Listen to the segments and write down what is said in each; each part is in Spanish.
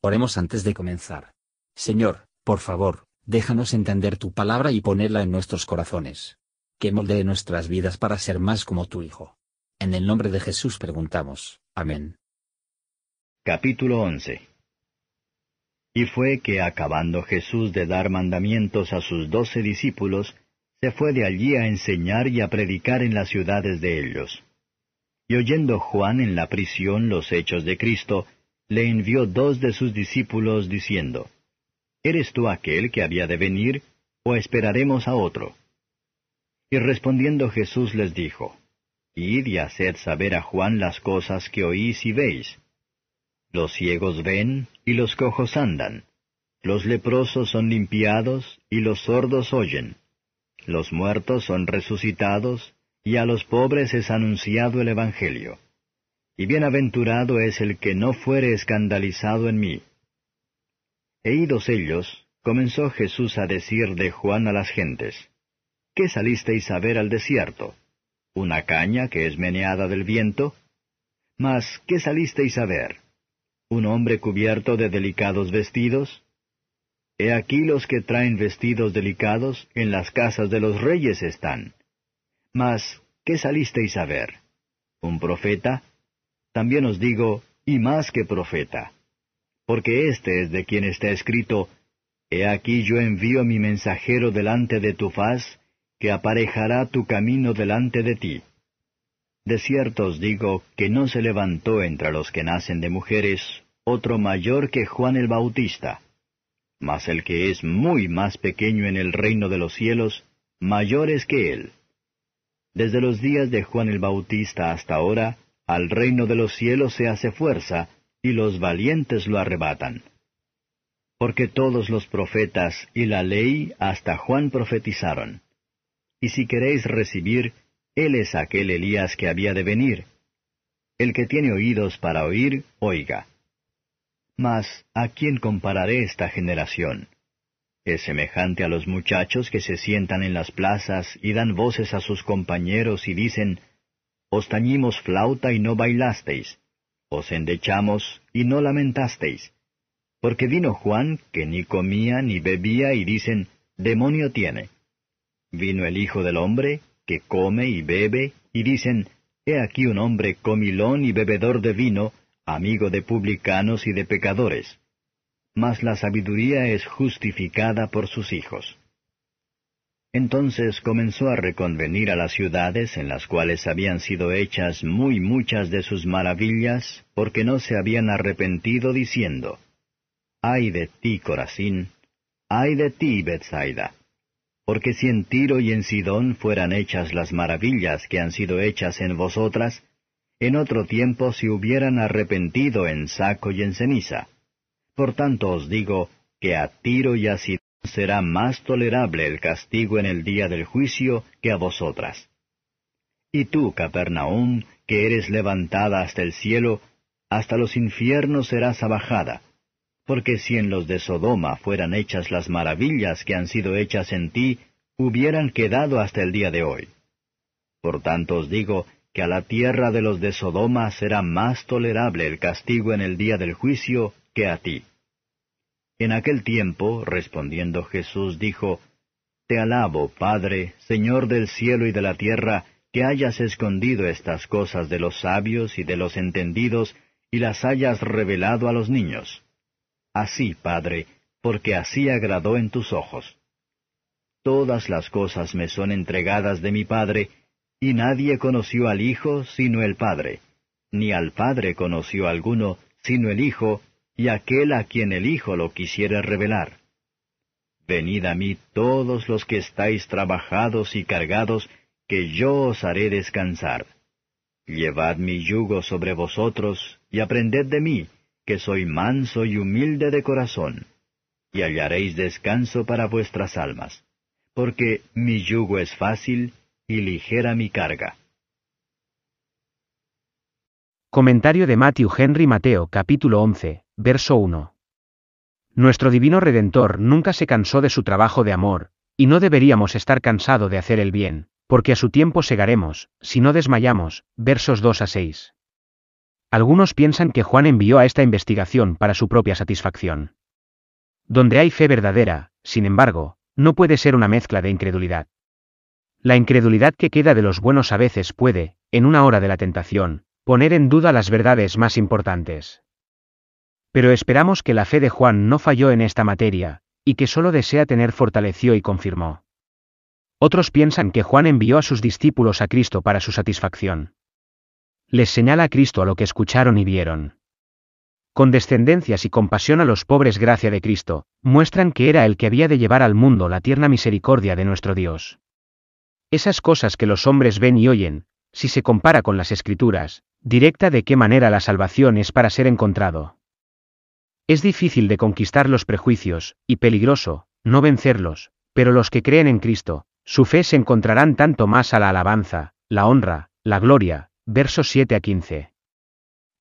Oremos antes de comenzar. Señor, por favor, déjanos entender tu palabra y ponerla en nuestros corazones. Que moldee nuestras vidas para ser más como tu Hijo. En el nombre de Jesús preguntamos. Amén. Capítulo 11 Y fue que acabando Jesús de dar mandamientos a sus doce discípulos, se fue de allí a enseñar y a predicar en las ciudades de ellos. Y oyendo Juan en la prisión los hechos de Cristo, le envió dos de sus discípulos diciendo, ¿Eres tú aquel que había de venir, o esperaremos a otro? Y respondiendo Jesús les dijo, Id y haced saber a Juan las cosas que oís y veis. Los ciegos ven, y los cojos andan. Los leprosos son limpiados, y los sordos oyen. Los muertos son resucitados, y a los pobres es anunciado el Evangelio y bienaventurado es el que no fuere escandalizado en mí. E idos ellos, comenzó Jesús a decir de Juan a las gentes, ¿Qué salisteis a ver al desierto? ¿Una caña que es meneada del viento? Mas, ¿qué salisteis a ver? ¿Un hombre cubierto de delicados vestidos? He aquí los que traen vestidos delicados en las casas de los reyes están. Mas, ¿qué salisteis a ver? ¿Un profeta? También os digo, y más que profeta. Porque este es de quien está escrito, He aquí yo envío mi mensajero delante de tu faz, que aparejará tu camino delante de ti. De cierto os digo que no se levantó entre los que nacen de mujeres otro mayor que Juan el Bautista. Mas el que es muy más pequeño en el reino de los cielos, mayor es que él. Desde los días de Juan el Bautista hasta ahora, al reino de los cielos se hace fuerza, y los valientes lo arrebatan. Porque todos los profetas y la ley hasta Juan profetizaron. Y si queréis recibir, él es aquel Elías que había de venir. El que tiene oídos para oír, oiga. Mas, ¿a quién compararé esta generación? Es semejante a los muchachos que se sientan en las plazas y dan voces a sus compañeros y dicen, os tañimos flauta y no bailasteis, os endechamos y no lamentasteis. Porque vino Juan, que ni comía ni bebía, y dicen, demonio tiene. Vino el Hijo del Hombre, que come y bebe, y dicen, he aquí un hombre comilón y bebedor de vino, amigo de publicanos y de pecadores. Mas la sabiduría es justificada por sus hijos. Entonces comenzó a reconvenir a las ciudades en las cuales habían sido hechas muy muchas de sus maravillas, porque no se habían arrepentido diciendo, Ay de ti, Corazín, ay de ti, Bethsaida, porque si en Tiro y en Sidón fueran hechas las maravillas que han sido hechas en vosotras, en otro tiempo se hubieran arrepentido en saco y en ceniza. Por tanto os digo que a Tiro y a Sidón será más tolerable el castigo en el día del juicio que a vosotras. Y tú, Capernaum, que eres levantada hasta el cielo, hasta los infiernos serás abajada, porque si en los de Sodoma fueran hechas las maravillas que han sido hechas en ti, hubieran quedado hasta el día de hoy. Por tanto os digo que a la tierra de los de Sodoma será más tolerable el castigo en el día del juicio que a ti. En aquel tiempo, respondiendo Jesús, dijo, Te alabo, Padre, Señor del cielo y de la tierra, que hayas escondido estas cosas de los sabios y de los entendidos, y las hayas revelado a los niños. Así, Padre, porque así agradó en tus ojos. Todas las cosas me son entregadas de mi Padre, y nadie conoció al Hijo sino el Padre, ni al Padre conoció alguno sino el Hijo, y aquel a quien el Hijo lo quisiere revelar. Venid a mí todos los que estáis trabajados y cargados, que yo os haré descansar. Llevad mi yugo sobre vosotros, y aprended de mí, que soy manso y humilde de corazón, y hallaréis descanso para vuestras almas, porque mi yugo es fácil y ligera mi carga. Comentario de Matthew Henry Mateo capítulo 11, verso 1. Nuestro divino Redentor nunca se cansó de su trabajo de amor, y no deberíamos estar cansado de hacer el bien, porque a su tiempo segaremos, si no desmayamos, versos 2 a 6. Algunos piensan que Juan envió a esta investigación para su propia satisfacción. Donde hay fe verdadera, sin embargo, no puede ser una mezcla de incredulidad. La incredulidad que queda de los buenos a veces puede, en una hora de la tentación, poner en duda las verdades más importantes. Pero esperamos que la fe de Juan no falló en esta materia, y que solo desea tener fortaleció y confirmó. Otros piensan que Juan envió a sus discípulos a Cristo para su satisfacción les señala a Cristo a lo que escucharon y vieron. Condescendencias y compasión a los pobres gracia de Cristo, muestran que era el que había de llevar al mundo la tierna misericordia de nuestro Dios. Esas cosas que los hombres ven y oyen, si se compara con las escrituras, directa de qué manera la salvación es para ser encontrado. Es difícil de conquistar los prejuicios, y peligroso, no vencerlos, pero los que creen en Cristo, su fe se encontrarán tanto más a la alabanza, la honra, la gloria, versos 7 a 15.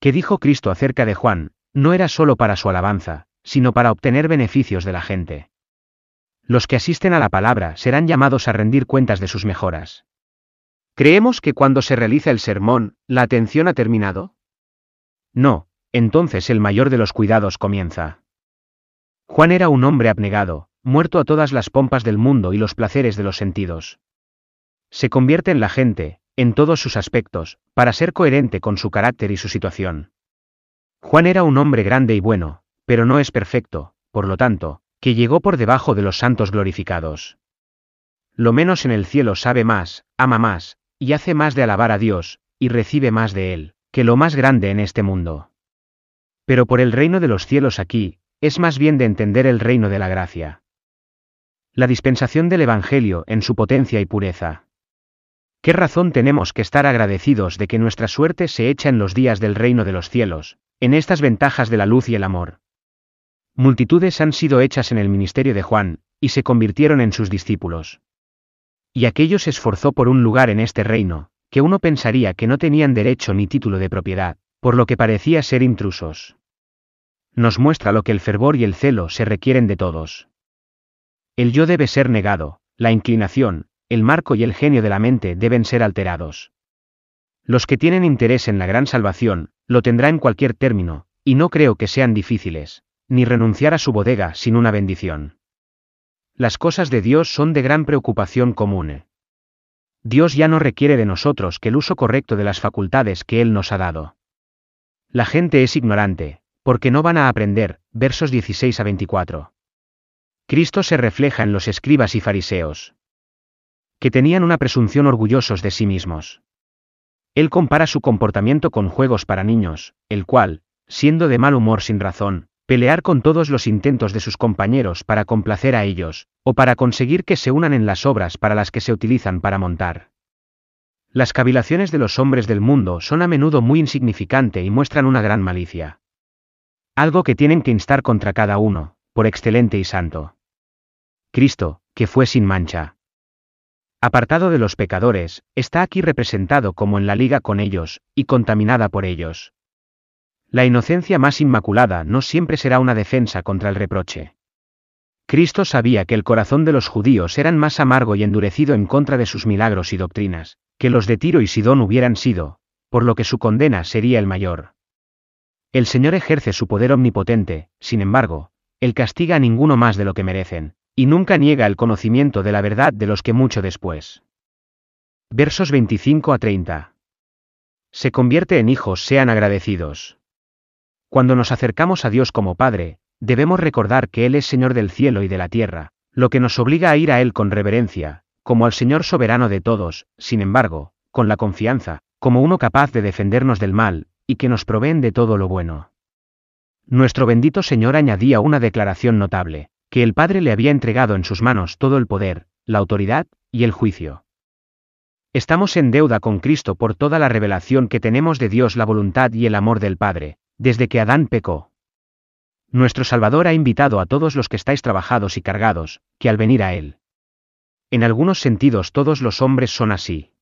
¿Qué dijo Cristo acerca de Juan? No era solo para su alabanza, sino para obtener beneficios de la gente. Los que asisten a la palabra serán llamados a rendir cuentas de sus mejoras. ¿Creemos que cuando se realiza el sermón, la atención ha terminado? No, entonces el mayor de los cuidados comienza. Juan era un hombre abnegado, muerto a todas las pompas del mundo y los placeres de los sentidos. Se convierte en la gente, en todos sus aspectos, para ser coherente con su carácter y su situación. Juan era un hombre grande y bueno, pero no es perfecto, por lo tanto, que llegó por debajo de los santos glorificados. Lo menos en el cielo sabe más, ama más, y hace más de alabar a Dios, y recibe más de Él, que lo más grande en este mundo. Pero por el reino de los cielos aquí, es más bien de entender el reino de la gracia. La dispensación del Evangelio en su potencia y pureza. ¿Qué razón tenemos que estar agradecidos de que nuestra suerte se echa en los días del reino de los cielos, en estas ventajas de la luz y el amor? Multitudes han sido hechas en el ministerio de Juan, y se convirtieron en sus discípulos. Y aquello se esforzó por un lugar en este reino, que uno pensaría que no tenían derecho ni título de propiedad, por lo que parecía ser intrusos. Nos muestra lo que el fervor y el celo se requieren de todos. El yo debe ser negado, la inclinación, el marco y el genio de la mente deben ser alterados. Los que tienen interés en la gran salvación, lo tendrá en cualquier término, y no creo que sean difíciles, ni renunciar a su bodega sin una bendición. Las cosas de Dios son de gran preocupación común. Dios ya no requiere de nosotros que el uso correcto de las facultades que Él nos ha dado. La gente es ignorante, porque no van a aprender, versos 16 a 24. Cristo se refleja en los escribas y fariseos que tenían una presunción orgullosos de sí mismos. Él compara su comportamiento con juegos para niños, el cual, siendo de mal humor sin razón, pelear con todos los intentos de sus compañeros para complacer a ellos, o para conseguir que se unan en las obras para las que se utilizan para montar. Las cavilaciones de los hombres del mundo son a menudo muy insignificante y muestran una gran malicia. Algo que tienen que instar contra cada uno, por excelente y santo. Cristo, que fue sin mancha, apartado de los pecadores, está aquí representado como en la liga con ellos, y contaminada por ellos. La inocencia más inmaculada no siempre será una defensa contra el reproche. Cristo sabía que el corazón de los judíos eran más amargo y endurecido en contra de sus milagros y doctrinas, que los de Tiro y Sidón hubieran sido, por lo que su condena sería el mayor. El Señor ejerce su poder omnipotente, sin embargo, Él castiga a ninguno más de lo que merecen, y nunca niega el conocimiento de la verdad de los que mucho después. Versos 25 a 30. Se convierte en hijos sean agradecidos. Cuando nos acercamos a Dios como Padre, debemos recordar que Él es Señor del cielo y de la tierra, lo que nos obliga a ir a Él con reverencia, como al Señor soberano de todos, sin embargo, con la confianza, como uno capaz de defendernos del mal, y que nos proveen de todo lo bueno. Nuestro bendito Señor añadía una declaración notable que el Padre le había entregado en sus manos todo el poder, la autoridad, y el juicio. Estamos en deuda con Cristo por toda la revelación que tenemos de Dios, la voluntad y el amor del Padre, desde que Adán pecó. Nuestro Salvador ha invitado a todos los que estáis trabajados y cargados, que al venir a Él. En algunos sentidos todos los hombres son así.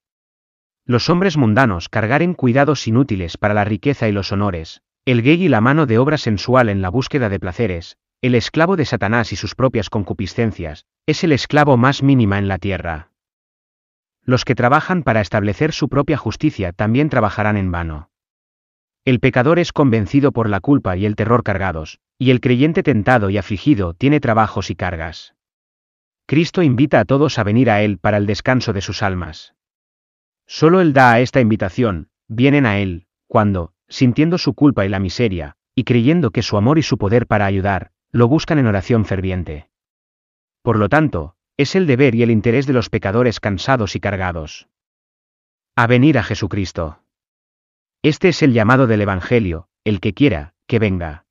Los hombres mundanos cargaren cuidados inútiles para la riqueza y los honores, el gay y la mano de obra sensual en la búsqueda de placeres, el esclavo de Satanás y sus propias concupiscencias, es el esclavo más mínima en la tierra. Los que trabajan para establecer su propia justicia también trabajarán en vano. El pecador es convencido por la culpa y el terror cargados, y el creyente tentado y afligido tiene trabajos y cargas. Cristo invita a todos a venir a Él para el descanso de sus almas. Solo Él da a esta invitación, vienen a Él, cuando, sintiendo su culpa y la miseria, y creyendo que su amor y su poder para ayudar, lo buscan en oración ferviente. Por lo tanto, es el deber y el interés de los pecadores cansados y cargados. A venir a Jesucristo. Este es el llamado del Evangelio, el que quiera, que venga.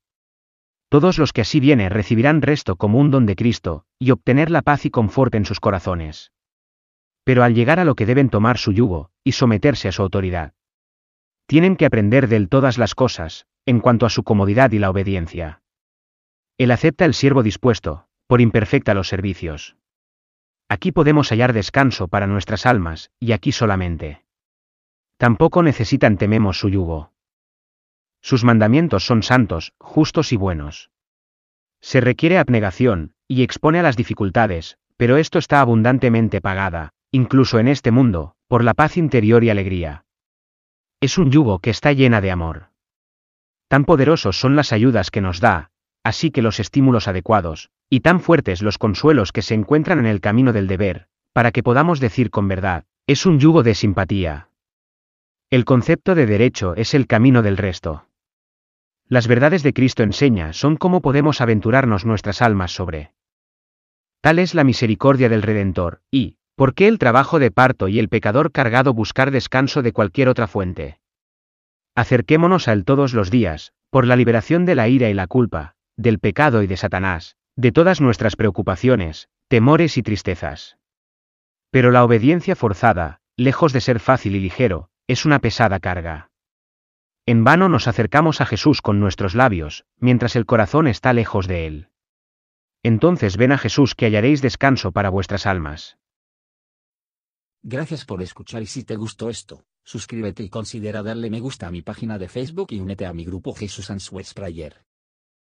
Todos los que así vienen recibirán resto como un don de Cristo, y obtener la paz y confort en sus corazones. Pero al llegar a lo que deben tomar su yugo, y someterse a su autoridad, tienen que aprender de él todas las cosas, en cuanto a su comodidad y la obediencia. Él acepta el siervo dispuesto, por imperfecta los servicios. Aquí podemos hallar descanso para nuestras almas, y aquí solamente. Tampoco necesitan tememos su yugo. Sus mandamientos son santos, justos y buenos. Se requiere abnegación, y expone a las dificultades, pero esto está abundantemente pagada, incluso en este mundo, por la paz interior y alegría. Es un yugo que está llena de amor. Tan poderosos son las ayudas que nos da, así que los estímulos adecuados, y tan fuertes los consuelos que se encuentran en el camino del deber, para que podamos decir con verdad, es un yugo de simpatía, el concepto de derecho es el camino del resto. Las verdades de Cristo enseña son cómo podemos aventurarnos nuestras almas sobre. Tal es la misericordia del Redentor, y, ¿por qué el trabajo de parto y el pecador cargado buscar descanso de cualquier otra fuente? Acerquémonos a él todos los días, por la liberación de la ira y la culpa, del pecado y de Satanás, de todas nuestras preocupaciones, temores y tristezas. Pero la obediencia forzada, lejos de ser fácil y ligero, es una pesada carga. En vano nos acercamos a Jesús con nuestros labios, mientras el corazón está lejos de él. Entonces ven a Jesús que hallaréis descanso para vuestras almas. Gracias por escuchar y si te gustó esto, suscríbete y considera darle me gusta a mi página de Facebook y únete a mi grupo Jesús Answers Prayer.